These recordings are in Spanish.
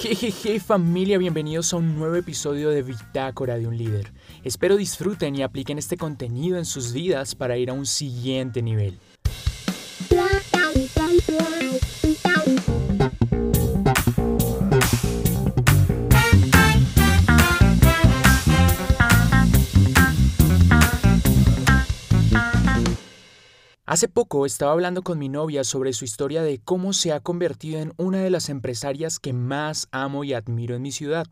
Jejeje familia, bienvenidos a un nuevo episodio de Bitácora de un líder. Espero disfruten y apliquen este contenido en sus vidas para ir a un siguiente nivel. Hace poco estaba hablando con mi novia sobre su historia de cómo se ha convertido en una de las empresarias que más amo y admiro en mi ciudad.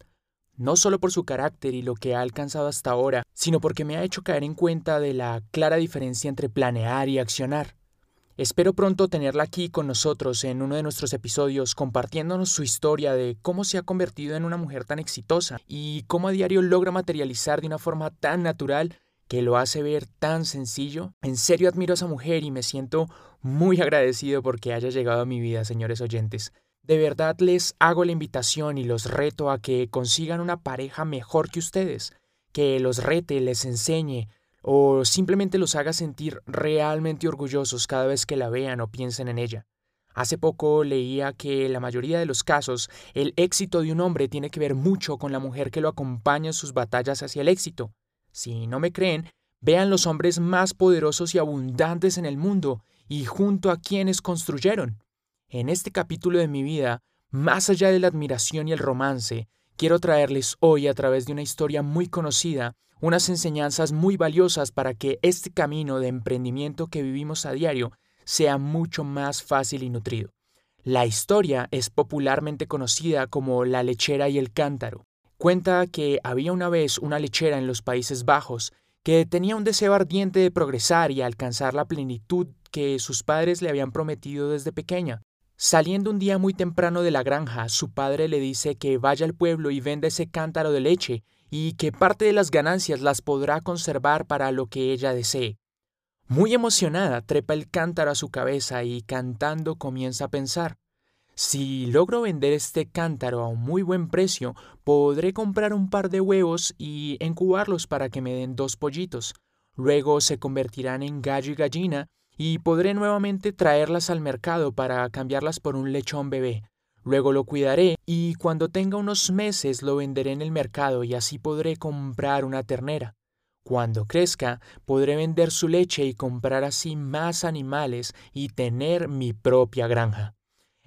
No solo por su carácter y lo que ha alcanzado hasta ahora, sino porque me ha hecho caer en cuenta de la clara diferencia entre planear y accionar. Espero pronto tenerla aquí con nosotros en uno de nuestros episodios compartiéndonos su historia de cómo se ha convertido en una mujer tan exitosa y cómo a diario logra materializar de una forma tan natural que lo hace ver tan sencillo. En serio admiro a esa mujer y me siento muy agradecido porque haya llegado a mi vida, señores oyentes. De verdad les hago la invitación y los reto a que consigan una pareja mejor que ustedes, que los rete, les enseñe o simplemente los haga sentir realmente orgullosos cada vez que la vean o piensen en ella. Hace poco leía que en la mayoría de los casos el éxito de un hombre tiene que ver mucho con la mujer que lo acompaña en sus batallas hacia el éxito. Si no me creen, vean los hombres más poderosos y abundantes en el mundo y junto a quienes construyeron. En este capítulo de mi vida, más allá de la admiración y el romance, quiero traerles hoy a través de una historia muy conocida unas enseñanzas muy valiosas para que este camino de emprendimiento que vivimos a diario sea mucho más fácil y nutrido. La historia es popularmente conocida como la lechera y el cántaro. Cuenta que había una vez una lechera en los Países Bajos que tenía un deseo ardiente de progresar y alcanzar la plenitud que sus padres le habían prometido desde pequeña. Saliendo un día muy temprano de la granja, su padre le dice que vaya al pueblo y venda ese cántaro de leche y que parte de las ganancias las podrá conservar para lo que ella desee. Muy emocionada, trepa el cántaro a su cabeza y cantando comienza a pensar si logro vender este cántaro a un muy buen precio, podré comprar un par de huevos y incubarlos para que me den dos pollitos. Luego se convertirán en gallo y gallina y podré nuevamente traerlas al mercado para cambiarlas por un lechón bebé. Luego lo cuidaré y cuando tenga unos meses lo venderé en el mercado y así podré comprar una ternera. Cuando crezca, podré vender su leche y comprar así más animales y tener mi propia granja.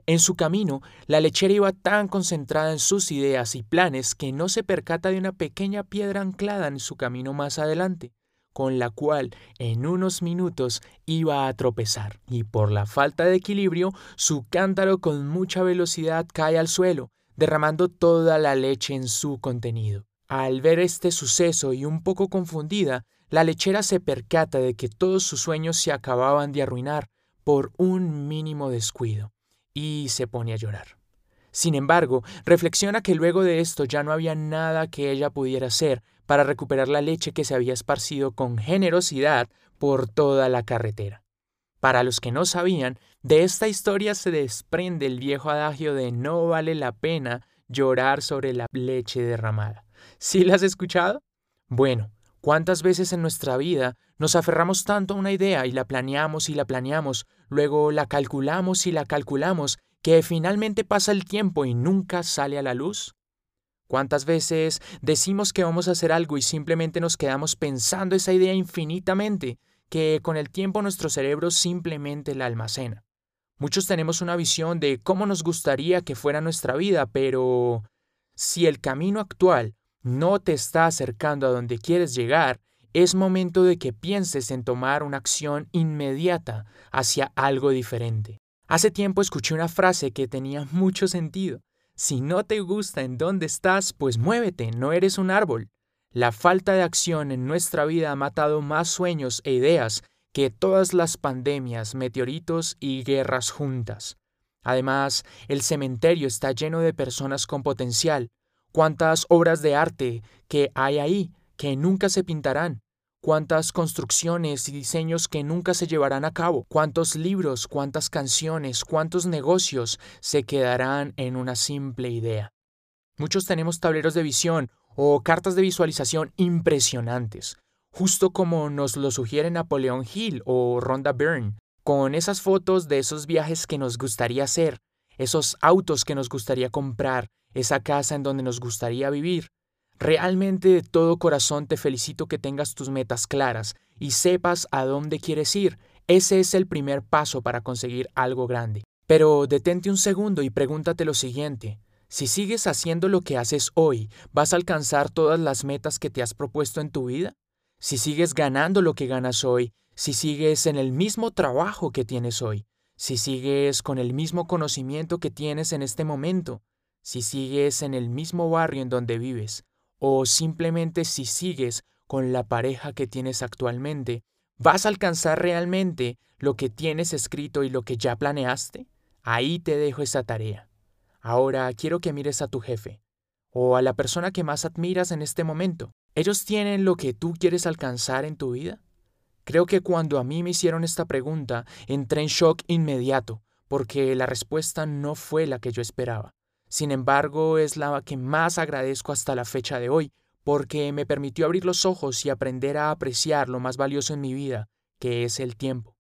En su camino, la lechera iba tan concentrada en sus ideas y planes que no se percata de una pequeña piedra anclada en su camino más adelante, con la cual en unos minutos iba a tropezar, y por la falta de equilibrio, su cántaro con mucha velocidad cae al suelo, derramando toda la leche en su contenido. Al ver este suceso y un poco confundida, la lechera se percata de que todos sus sueños se acababan de arruinar por un mínimo descuido y se pone a llorar. Sin embargo, reflexiona que luego de esto ya no había nada que ella pudiera hacer para recuperar la leche que se había esparcido con generosidad por toda la carretera. Para los que no sabían, de esta historia se desprende el viejo adagio de no vale la pena llorar sobre la leche derramada. ¿Sí la has escuchado? Bueno, ¿cuántas veces en nuestra vida nos aferramos tanto a una idea y la planeamos y la planeamos, luego la calculamos y la calculamos, que finalmente pasa el tiempo y nunca sale a la luz? ¿Cuántas veces decimos que vamos a hacer algo y simplemente nos quedamos pensando esa idea infinitamente, que con el tiempo nuestro cerebro simplemente la almacena? Muchos tenemos una visión de cómo nos gustaría que fuera nuestra vida, pero si el camino actual no te está acercando a donde quieres llegar, es momento de que pienses en tomar una acción inmediata hacia algo diferente. Hace tiempo escuché una frase que tenía mucho sentido. Si no te gusta en dónde estás, pues muévete, no eres un árbol. La falta de acción en nuestra vida ha matado más sueños e ideas que todas las pandemias, meteoritos y guerras juntas. Además, el cementerio está lleno de personas con potencial. ¿Cuántas obras de arte que hay ahí que nunca se pintarán, cuántas construcciones y diseños que nunca se llevarán a cabo, cuántos libros, cuántas canciones, cuántos negocios se quedarán en una simple idea. Muchos tenemos tableros de visión o cartas de visualización impresionantes, justo como nos lo sugiere Napoleón Hill o Rhonda Byrne, con esas fotos de esos viajes que nos gustaría hacer, esos autos que nos gustaría comprar, esa casa en donde nos gustaría vivir. Realmente de todo corazón te felicito que tengas tus metas claras y sepas a dónde quieres ir. Ese es el primer paso para conseguir algo grande. Pero detente un segundo y pregúntate lo siguiente. Si sigues haciendo lo que haces hoy, ¿vas a alcanzar todas las metas que te has propuesto en tu vida? Si sigues ganando lo que ganas hoy, si sigues en el mismo trabajo que tienes hoy, si sigues con el mismo conocimiento que tienes en este momento, si sigues en el mismo barrio en donde vives, o simplemente si sigues con la pareja que tienes actualmente, ¿vas a alcanzar realmente lo que tienes escrito y lo que ya planeaste? Ahí te dejo esa tarea. Ahora quiero que mires a tu jefe o a la persona que más admiras en este momento. ¿Ellos tienen lo que tú quieres alcanzar en tu vida? Creo que cuando a mí me hicieron esta pregunta, entré en shock inmediato, porque la respuesta no fue la que yo esperaba. Sin embargo, es la que más agradezco hasta la fecha de hoy, porque me permitió abrir los ojos y aprender a apreciar lo más valioso en mi vida, que es el tiempo.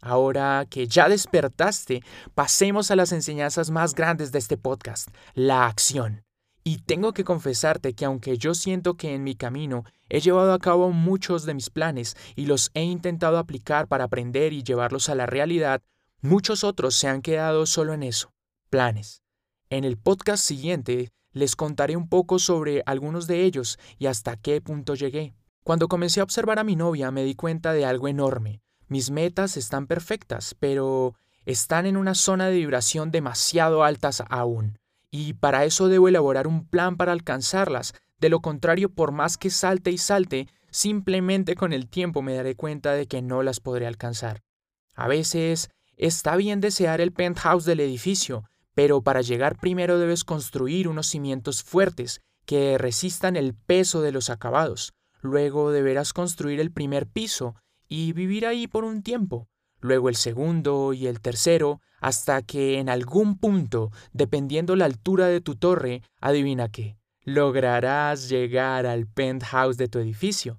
Ahora que ya despertaste, pasemos a las enseñanzas más grandes de este podcast, la acción. Y tengo que confesarte que aunque yo siento que en mi camino he llevado a cabo muchos de mis planes y los he intentado aplicar para aprender y llevarlos a la realidad, muchos otros se han quedado solo en eso, planes. En el podcast siguiente les contaré un poco sobre algunos de ellos y hasta qué punto llegué. Cuando comencé a observar a mi novia me di cuenta de algo enorme. Mis metas están perfectas, pero están en una zona de vibración demasiado altas aún. Y para eso debo elaborar un plan para alcanzarlas. De lo contrario, por más que salte y salte, simplemente con el tiempo me daré cuenta de que no las podré alcanzar. A veces está bien desear el penthouse del edificio, pero para llegar primero debes construir unos cimientos fuertes que resistan el peso de los acabados. Luego deberás construir el primer piso y vivir ahí por un tiempo. Luego el segundo y el tercero, hasta que en algún punto, dependiendo la altura de tu torre, adivina qué, lograrás llegar al penthouse de tu edificio.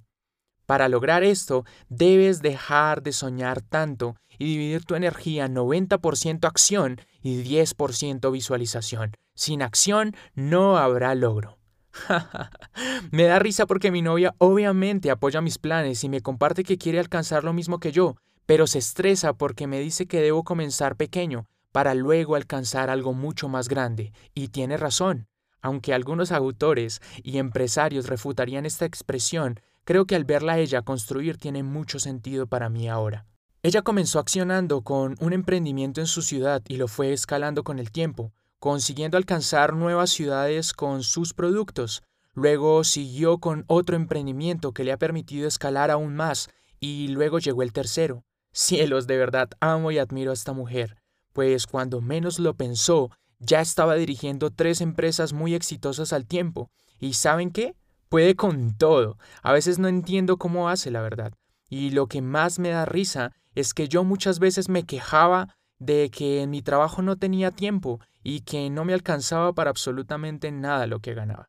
Para lograr esto, debes dejar de soñar tanto y dividir tu energía 90% acción y 10% visualización. Sin acción no habrá logro. me da risa porque mi novia obviamente apoya mis planes y me comparte que quiere alcanzar lo mismo que yo, pero se estresa porque me dice que debo comenzar pequeño para luego alcanzar algo mucho más grande. Y tiene razón. Aunque algunos autores y empresarios refutarían esta expresión, creo que al verla a ella construir tiene mucho sentido para mí ahora. Ella comenzó accionando con un emprendimiento en su ciudad y lo fue escalando con el tiempo, consiguiendo alcanzar nuevas ciudades con sus productos. Luego siguió con otro emprendimiento que le ha permitido escalar aún más y luego llegó el tercero. Cielos, de verdad amo y admiro a esta mujer, pues cuando menos lo pensó, ya estaba dirigiendo tres empresas muy exitosas al tiempo. ¿Y saben qué? Puede con todo. A veces no entiendo cómo hace, la verdad. Y lo que más me da risa es que yo muchas veces me quejaba de que en mi trabajo no tenía tiempo y que no me alcanzaba para absolutamente nada lo que ganaba.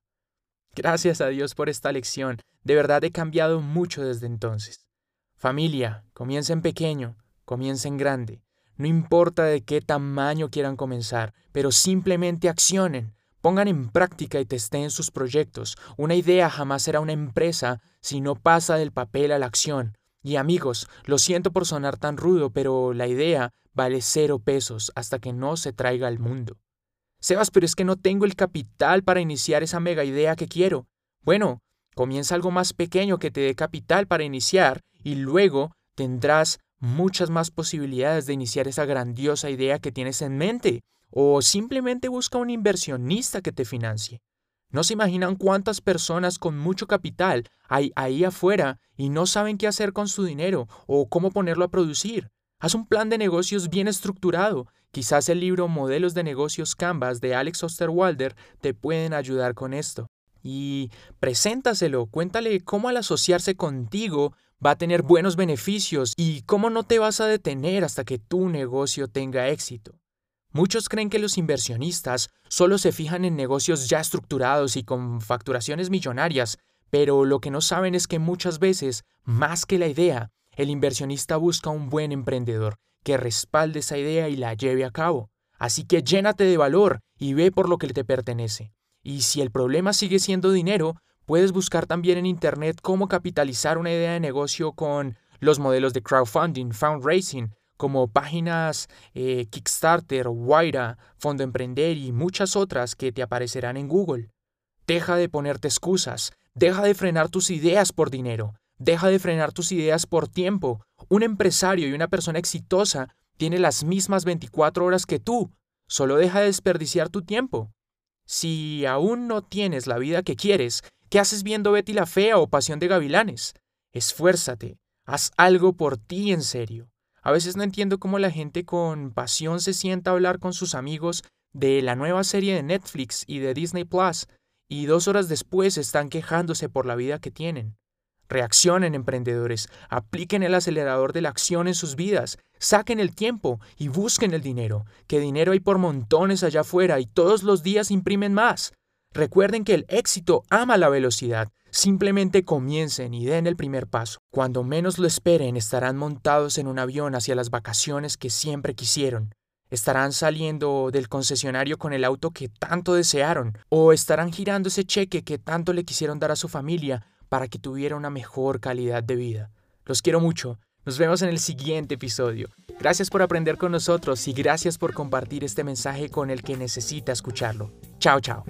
Gracias a Dios por esta lección, de verdad he cambiado mucho desde entonces. Familia, comiencen pequeño, comiencen grande. No importa de qué tamaño quieran comenzar, pero simplemente accionen, pongan en práctica y testeen sus proyectos. Una idea jamás será una empresa si no pasa del papel a la acción. Y amigos, lo siento por sonar tan rudo, pero la idea vale cero pesos hasta que no se traiga al mundo. Sebas, pero es que no tengo el capital para iniciar esa mega idea que quiero. Bueno, comienza algo más pequeño que te dé capital para iniciar y luego tendrás muchas más posibilidades de iniciar esa grandiosa idea que tienes en mente. O simplemente busca un inversionista que te financie. No se imaginan cuántas personas con mucho capital hay ahí afuera y no saben qué hacer con su dinero o cómo ponerlo a producir. Haz un plan de negocios bien estructurado. Quizás el libro Modelos de Negocios Canvas de Alex Osterwalder te pueden ayudar con esto. Y preséntaselo, cuéntale cómo al asociarse contigo va a tener buenos beneficios y cómo no te vas a detener hasta que tu negocio tenga éxito. Muchos creen que los inversionistas solo se fijan en negocios ya estructurados y con facturaciones millonarias, pero lo que no saben es que muchas veces, más que la idea, el inversionista busca un buen emprendedor que respalde esa idea y la lleve a cabo. Así que llénate de valor y ve por lo que te pertenece. Y si el problema sigue siendo dinero, puedes buscar también en Internet cómo capitalizar una idea de negocio con los modelos de crowdfunding, fundraising, como páginas eh, Kickstarter, Waira, Fondo Emprender y muchas otras que te aparecerán en Google. Deja de ponerte excusas, deja de frenar tus ideas por dinero, deja de frenar tus ideas por tiempo. Un empresario y una persona exitosa tiene las mismas 24 horas que tú, solo deja de desperdiciar tu tiempo. Si aún no tienes la vida que quieres, ¿qué haces viendo Betty la Fea o Pasión de Gavilanes? Esfuérzate, haz algo por ti en serio. A veces no entiendo cómo la gente con pasión se sienta a hablar con sus amigos de la nueva serie de Netflix y de Disney Plus, y dos horas después están quejándose por la vida que tienen. Reaccionen, emprendedores, apliquen el acelerador de la acción en sus vidas, saquen el tiempo y busquen el dinero, que dinero hay por montones allá afuera y todos los días imprimen más. Recuerden que el éxito ama la velocidad Simplemente comiencen y den el primer paso. Cuando menos lo esperen, estarán montados en un avión hacia las vacaciones que siempre quisieron. Estarán saliendo del concesionario con el auto que tanto desearon, o estarán girando ese cheque que tanto le quisieron dar a su familia para que tuviera una mejor calidad de vida. Los quiero mucho. Nos vemos en el siguiente episodio. Gracias por aprender con nosotros y gracias por compartir este mensaje con el que necesita escucharlo. Chao, chao.